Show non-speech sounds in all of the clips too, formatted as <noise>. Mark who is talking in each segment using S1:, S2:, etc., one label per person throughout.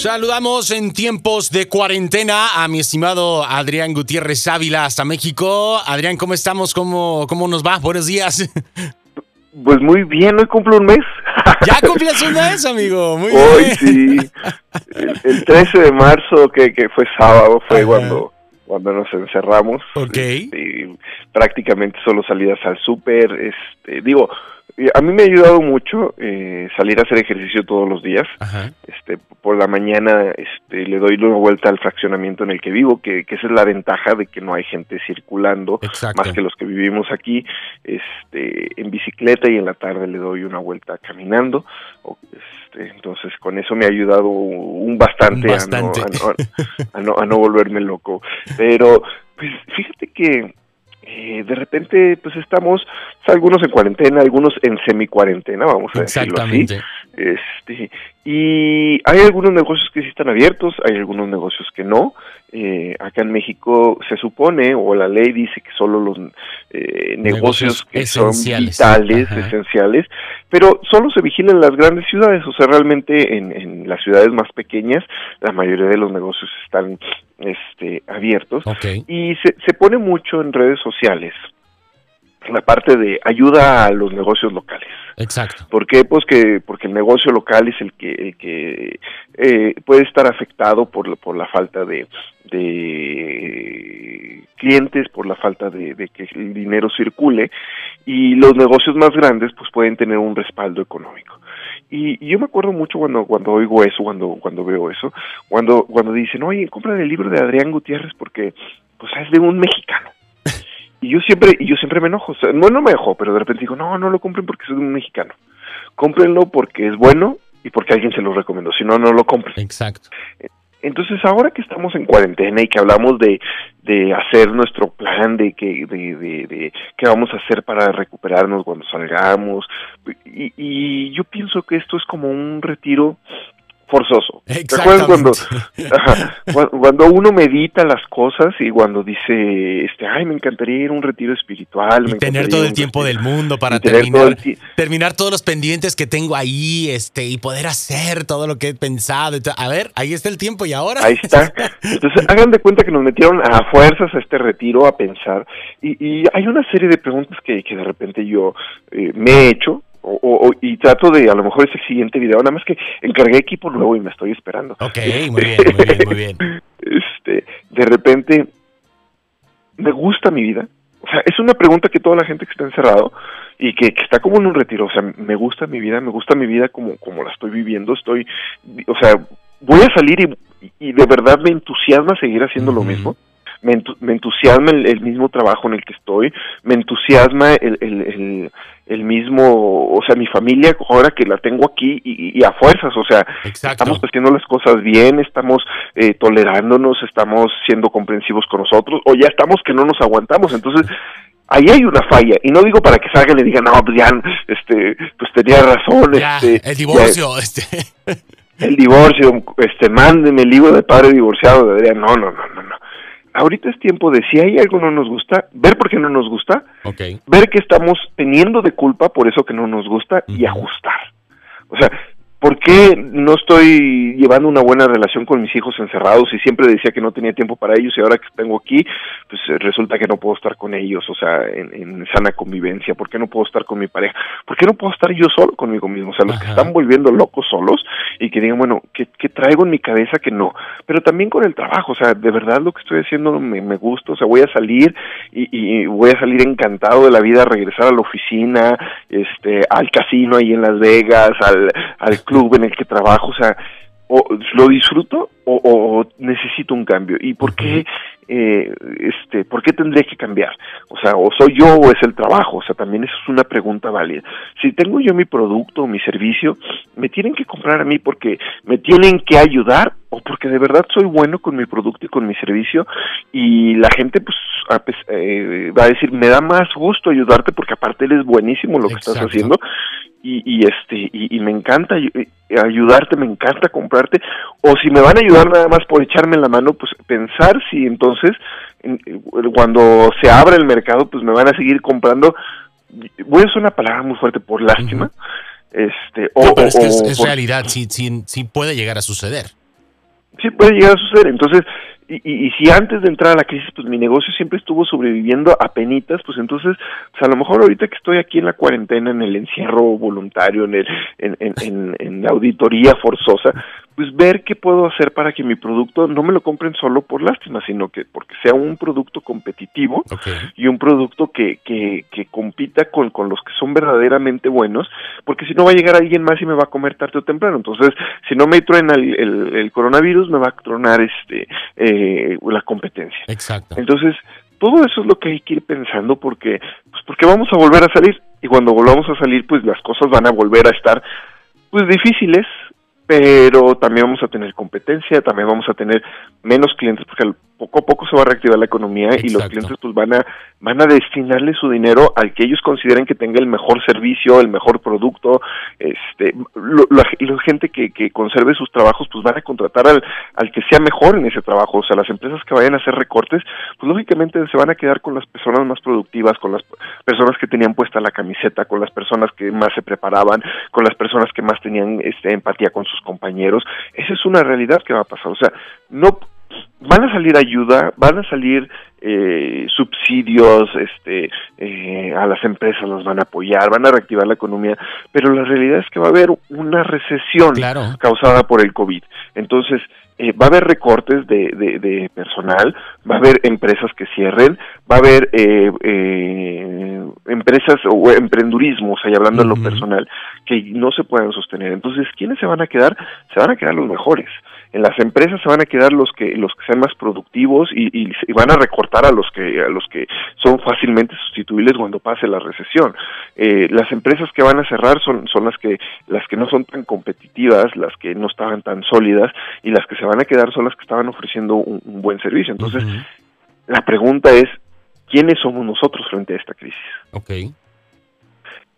S1: Saludamos en tiempos de cuarentena a mi estimado Adrián Gutiérrez Ávila hasta México. Adrián, ¿cómo estamos? ¿Cómo, cómo nos va? Buenos días. <laughs>
S2: Pues muy bien, hoy cumplo un mes. <laughs>
S1: Ya cumplías un mes, amigo. Muy
S2: hoy
S1: bien.
S2: sí. El, 13 de marzo, que, que fue sábado, fue cuando cuando nos encerramos.
S1: Ok.
S2: Este, prácticamente solo salidas al súper. Este, digo, a mí me ha ayudado mucho eh, salir a hacer ejercicio todos los días. Este, por la mañana este, le doy una vuelta al fraccionamiento en el que vivo, que, esa es la ventaja de que no hay gente circulando, más que los que vivimos aquí, este, en bicicleta y en la tarde le doy una vuelta caminando. Este, entonces con eso me ha ayudado un bastante, A, no, a no volverme loco. Pero pues fíjate que eh, de repente pues estamos algunos en cuarentena, algunos en semi-cuarentena, vamos a decirlo así. Este, y hay algunos negocios que sí están abiertos, hay algunos negocios que no. Eh, acá en México se supone, o la ley dice que solo los eh, negocios, que son vitales, esenciales, pero solo se vigilan las grandes ciudades, o sea, realmente en, en las ciudades más pequeñas la mayoría de los negocios están este, abiertos y se, se pone mucho en redes sociales la parte de ayuda a los negocios locales.
S1: Exacto.
S2: ¿Por qué? Pues que porque el negocio local es el que el que eh, puede estar afectado por por la falta de, de clientes, por la falta de, que el dinero circule y los negocios más grandes pues pueden tener un respaldo económico. Y, yo me acuerdo mucho cuando cuando oigo eso, cuando cuando veo eso, cuando cuando dicen, oye, compra el libro de Adrián Gutiérrez porque pues es de un mexicano. Y yo siempre y yo siempre me enojo, no no me enojo, pero de repente digo, no, no lo compren porque de un mexicano. Cómprenlo porque es bueno y porque alguien se lo recomendó, si no, no lo compren.
S1: Exacto.
S2: Entonces, ahora que estamos en cuarentena y que hablamos de, de hacer nuestro plan, de que de, de, de qué vamos a hacer para recuperarnos cuando salgamos, y, y yo pienso que esto es como un retiro forzoso. ¿Te acuerdas cuando, <laughs> cuando uno medita las cosas y cuando dice, este, ay, me encantaría ir a un retiro espiritual.
S1: Y tener todo el tiempo del mundo para terminar, terminar todos los pendientes que tengo ahí este, y poder hacer todo lo que he pensado. A ver, ahí está el tiempo y ahora.
S2: Ahí está. Entonces, hagan de cuenta que nos metieron a fuerzas a este retiro a pensar y, hay una serie de preguntas que, que de repente yo eh, me he hecho o, y trato de a lo mejor ese siguiente video, nada más que encargué equipo nuevo y me estoy esperando.
S1: Ok, muy bien, muy bien, muy bien. <laughs>
S2: Este, de repente, ¿me gusta mi vida? O sea, es una pregunta que toda la gente que está encerrado y que, está como en un retiro, o sea, ¿me gusta mi vida? ¿Me gusta mi vida como, como la estoy viviendo? Estoy, o sea, voy a salir y, y de verdad me entusiasma seguir haciendo lo mismo me, entusiasma el, mismo trabajo en el que estoy, me entusiasma el, el, el, mismo, o sea, mi familia ahora que la tengo aquí y, a fuerzas, o sea, estamos haciendo las cosas bien, estamos eh, tolerándonos, estamos siendo comprensivos con nosotros, o ya estamos que no nos aguantamos, entonces ahí hay una falla y no digo para que salgan y digan no pues este pues tenía razón este
S1: el divorcio este.
S2: El divorcio este mándeme el libro de padre divorciado de Adrián. No no no no ahorita es tiempo de si hay algo no nos gusta, ver por qué no nos gusta, ver qué estamos teniendo de culpa por eso que no nos gusta y ajustar. O sea, ¿Por qué no estoy llevando una buena relación con mis hijos encerrados y siempre decía que no tenía tiempo para ellos y ahora que tengo aquí, pues eh, resulta que no puedo estar con ellos, o sea, en, sana convivencia? ¿Por qué no puedo estar con mi pareja? ¿Por qué no puedo estar yo solo conmigo mismo? O sea, los que están volviendo locos solos y que digan, bueno, ¿qué, traigo en mi cabeza que no? Pero también con el trabajo, o sea, de verdad lo que estoy haciendo me, me gusta, o sea, voy a salir y, y voy a salir encantado de la vida, a regresar a la oficina, este, al casino ahí en Las Vegas, al, al club en el que trabajo, o sea, o lo disfruto o, necesito un cambio y por qué eh, este por qué tendría que cambiar o sea o soy yo o es el trabajo o sea también eso es una pregunta válida. Si tengo yo mi producto o mi servicio me tienen que comprar a mí porque me tienen que ayudar o porque de verdad soy bueno con mi producto y con mi servicio y la gente pues eh, va a decir me da más gusto ayudarte porque aparte eres buenísimo lo que estás haciendo y, y este y, me encanta ayudarte me encanta comprarte. O si me van a ayudar nada más por echarme la mano pues pensar si entonces cuando se abra el mercado pues me van a seguir comprando. Voy a usar una palabra muy fuerte por lástima. Este
S1: o, es, realidad sí, sí, sí puede llegar a suceder.
S2: Sí puede llegar a suceder. Entonces, y, y, si antes de entrar a la crisis, pues mi negocio siempre estuvo sobreviviendo a penitas, pues entonces, pues a lo mejor ahorita que estoy aquí en la cuarentena, en el encierro voluntario, en, el, en, en, en, la auditoría forzosa, pues ver qué puedo hacer para que mi producto no me lo compren solo por lástima, sino que porque sea un producto competitivo y un producto que, que, que compita con, con los que son verdaderamente buenos, porque si no va a llegar alguien más y me va a comer tarde o temprano. Entonces, si no me truena el, el, el coronavirus, me va a tronar este... Eh, la competencia.
S1: Exacto.
S2: Entonces, todo eso es lo que hay que ir pensando porque, pues porque vamos a volver a salir y cuando volvamos a salir, pues las cosas van a volver a estar, pues difíciles, pero también vamos a tener competencia, también vamos a tener menos clientes porque poco a poco se va a reactivar la economía y los clientes pues van a van a destinarle su dinero al que ellos consideren que tenga el mejor servicio, el mejor producto, este la, gente que, que conserve sus trabajos pues van a contratar al, al que sea mejor en ese trabajo, o sea, las empresas que vayan a hacer recortes, pues lógicamente se van a quedar con las personas más productivas, con las personas que tenían puesta la camiseta, con las personas que más se preparaban, con las personas que más tenían este empatía con sus compañeros. Esa es una realidad que va a pasar, o sea, no van a salir ayuda, van a salir eh, subsidios, este, eh, a las empresas los van a apoyar, van a reactivar la economía, pero la realidad es que va a haber una recesión causada por el COVID. Entonces, eh, va a haber recortes de, de, personal, va a haber empresas que cierren, va a haber eh, eh, empresas o emprendurismo, o sea, hablando en lo personal, que no se puedan sostener. Entonces, ¿quiénes se van a quedar? Se van a quedar los mejores. En las empresas se van a quedar los que los que sean más productivos y, y, van a recortar a los que a los que son fácilmente sustituibles cuando pase la recesión. Eh, las empresas que van a cerrar son son las que las que no son tan competitivas las que no estaban tan sólidas y las que se van a quedar son las que estaban ofreciendo un, buen servicio. Entonces la pregunta es quiénes somos nosotros frente a esta crisis
S1: okay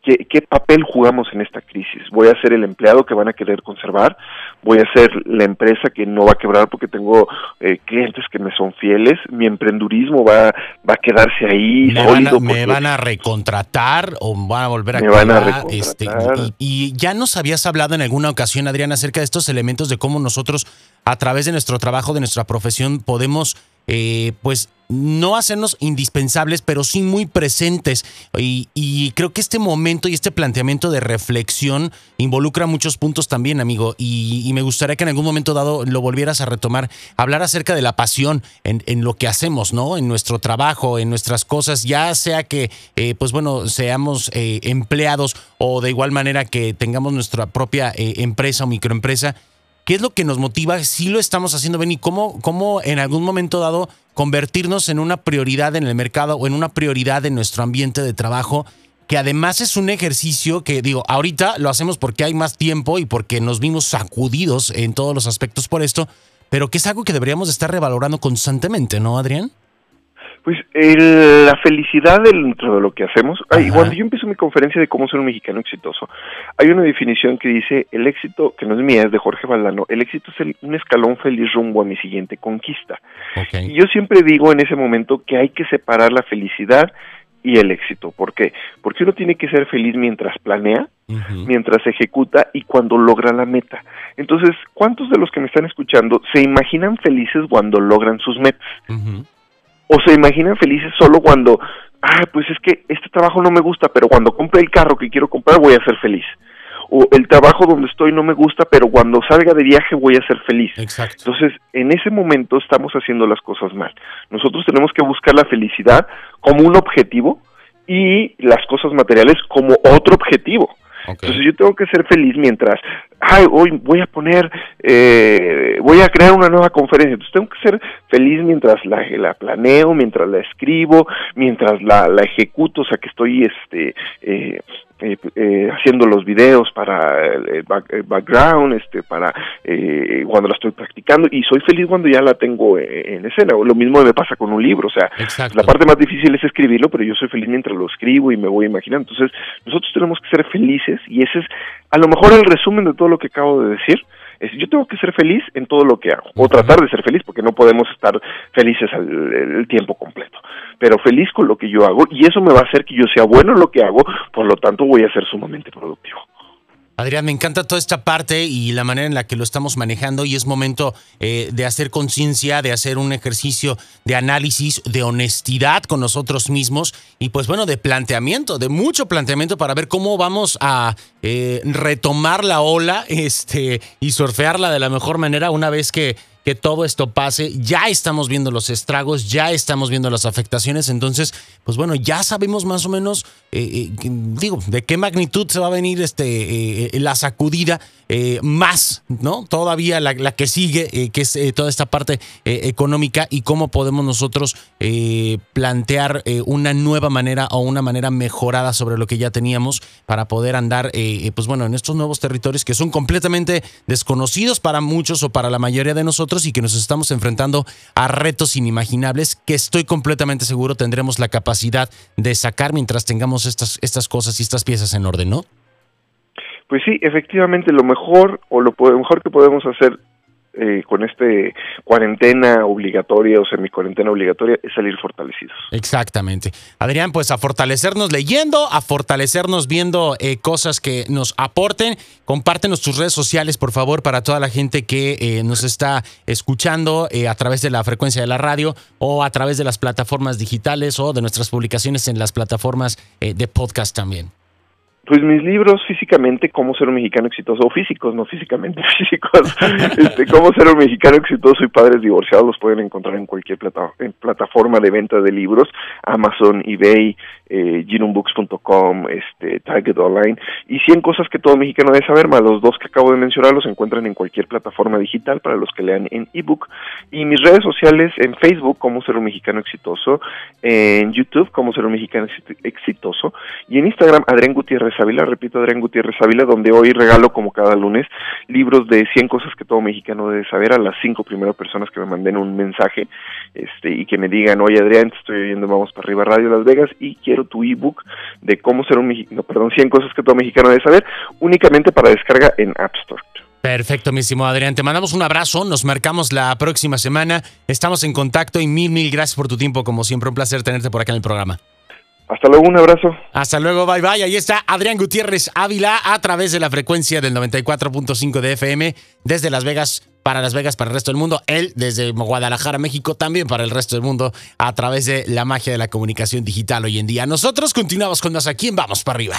S2: ¿Qué, papel jugamos en esta crisis? ¿Voy a ser el empleado que van a querer conservar? ¿Voy a ser la empresa que no va a quebrar porque tengo eh, clientes que me son fieles? ¿Mi emprendurismo va, va a quedarse ahí?
S1: ¿Me, van a, ¿Me van a recontratar o van a volver a
S2: me van a
S1: este, y, y, ya nos habías hablado en alguna ocasión, Adrián, acerca de estos elementos de cómo nosotros, a través de nuestro trabajo, de nuestra profesión, podemos eh, pues no hacernos indispensables, pero sí muy presentes. Y, creo que este momento y este planteamiento de reflexión involucra muchos puntos también, amigo. Y, me gustaría que en algún momento dado lo volvieras a retomar, hablar acerca de la pasión en, lo que hacemos, ¿no? En nuestro trabajo, en nuestras cosas, ya sea que, eh, pues bueno, seamos eh, empleados o de igual manera que tengamos nuestra propia empresa o microempresa ¿Qué es lo que nos motiva? Si lo estamos haciendo bien y cómo, cómo en algún momento dado convertirnos en una prioridad en el mercado o en una prioridad en nuestro ambiente de trabajo, que además es un ejercicio que, digo, ahorita lo hacemos porque hay más tiempo y porque nos vimos sacudidos en todos los aspectos por esto, pero que es algo que deberíamos estar revalorando constantemente, ¿no, Adrián?
S2: Pues la felicidad dentro de lo que hacemos, cuando yo empiezo mi conferencia de cómo ser un mexicano exitoso, hay una definición que dice, el éxito, que no es mía, es de Jorge Valdano, el éxito es un escalón feliz rumbo a mi siguiente conquista. Y yo siempre digo en ese momento que hay que separar la felicidad y el éxito. ¿Por qué? Porque uno tiene que ser feliz mientras planea, mientras ejecuta y cuando logra la meta. Entonces, ¿cuántos de los que me están escuchando se imaginan felices cuando logran sus metas? O se imaginan felices solo cuando, ah, pues es que este trabajo no me gusta, pero cuando compre el carro que quiero comprar voy a ser feliz. O el trabajo donde estoy no me gusta, pero cuando salga de viaje voy a ser feliz.
S1: Exacto.
S2: Entonces, en ese momento estamos haciendo las cosas mal. Nosotros tenemos que buscar la felicidad como un objetivo y las cosas materiales como otro objetivo. Entonces yo tengo que ser feliz mientras, ay, hoy voy a poner, eh, voy a crear una nueva conferencia. Entonces tengo que ser feliz mientras la, la planeo, mientras la escribo, mientras la, la ejecuto, o sea que estoy este, eh, eh, eh, haciendo los videos para el, background, este, para eh, cuando la estoy practicando y soy feliz cuando ya la tengo en escena. Lo mismo me pasa con un libro, o sea, la parte más difícil es escribirlo, pero yo soy feliz mientras lo escribo y me voy imaginando. Entonces, nosotros tenemos que ser felices y ese es a lo mejor el resumen de todo lo que acabo de decir yo tengo que ser feliz en todo lo que hago, o tratar de ser feliz, porque no podemos estar felices el tiempo completo, pero feliz con lo que yo hago, y eso me va a hacer que yo sea bueno en lo que hago, por lo tanto voy a ser sumamente productivo.
S1: Adrián, me encanta toda esta parte y la manera en la que lo estamos manejando y es momento eh, de hacer conciencia, de hacer un ejercicio de análisis, de honestidad con nosotros mismos y pues bueno, de planteamiento, de mucho planteamiento para ver cómo vamos a eh, retomar la ola este, y surfearla de la mejor manera una vez que que todo esto pase. Ya estamos viendo los estragos, ya estamos viendo las afectaciones. Entonces, pues bueno, ya sabemos más o menos, eh, eh, digo, de qué magnitud se va a venir este, eh, la sacudida más, ¿no? Todavía la, que sigue, que es toda esta parte económica y cómo podemos nosotros plantear una nueva manera o una manera mejorada sobre lo que ya teníamos para poder andar, pues bueno, en estos nuevos territorios que son completamente desconocidos para muchos o para la mayoría de nosotros y que nos estamos enfrentando a retos inimaginables que estoy completamente seguro tendremos la capacidad de sacar mientras tengamos estas, estas cosas y estas piezas en orden, ¿no?
S2: Pues sí, efectivamente lo mejor o lo mejor que podemos hacer eh, con este cuarentena obligatoria o semi-cuarentena obligatoria es salir fortalecidos.
S1: Exactamente. Adrián, pues a fortalecernos leyendo, a fortalecernos viendo eh, cosas que nos aporten. Compártenos tus redes sociales, por favor, para toda la gente que eh, nos está escuchando a través de la frecuencia de la radio o a través de las plataformas digitales o de nuestras publicaciones en las plataformas de podcast también.
S2: Pues mis libros físicamente, cómo ser un mexicano exitoso, o físicos, no físicamente <laughs> físicos, este, cómo ser un mexicano exitoso y padres divorciados, los pueden encontrar en cualquier plata, plataforma de venta de libros, Amazon, eBay, eh, este, Target Online, y 100 cosas que todo mexicano debe saber, más los dos que acabo de mencionar, los encuentran en cualquier plataforma digital para los que lean en ebook, y mis redes sociales en Facebook, cómo ser un mexicano exitoso, en YouTube, cómo ser un mexicano exitoso, y en Instagram, Adrián Gutiérrez Ávila, repito, Adrián Gutiérrez Ávila, donde hoy regalo como cada lunes libros de 100 cosas que todo mexicano debe saber a las cinco primeras personas que me manden un mensaje este y que me digan, oye Adrián, te estoy oyendo Vamos para arriba Radio Las Vegas y quiero tu ebook de cómo ser un mexicano, perdón, 100 cosas que todo mexicano debe saber, únicamente para descarga en App Store.
S1: Perfecto, mismo Adrián. Te mandamos un abrazo, nos marcamos la próxima semana, estamos en contacto y mil, mil gracias por tu tiempo, como siempre, un placer tenerte por acá en el programa.
S2: Hasta luego, un abrazo.
S1: Hasta luego, bye bye. Ahí está Adrián Gutiérrez Ávila a través de la frecuencia del 94.5 de FM desde Las Vegas para Las Vegas, para el resto del mundo. Él desde Guadalajara, México, también para el resto del mundo a través de la magia de la comunicación digital hoy en día. Nosotros continuamos con más aquí Vamos para arriba.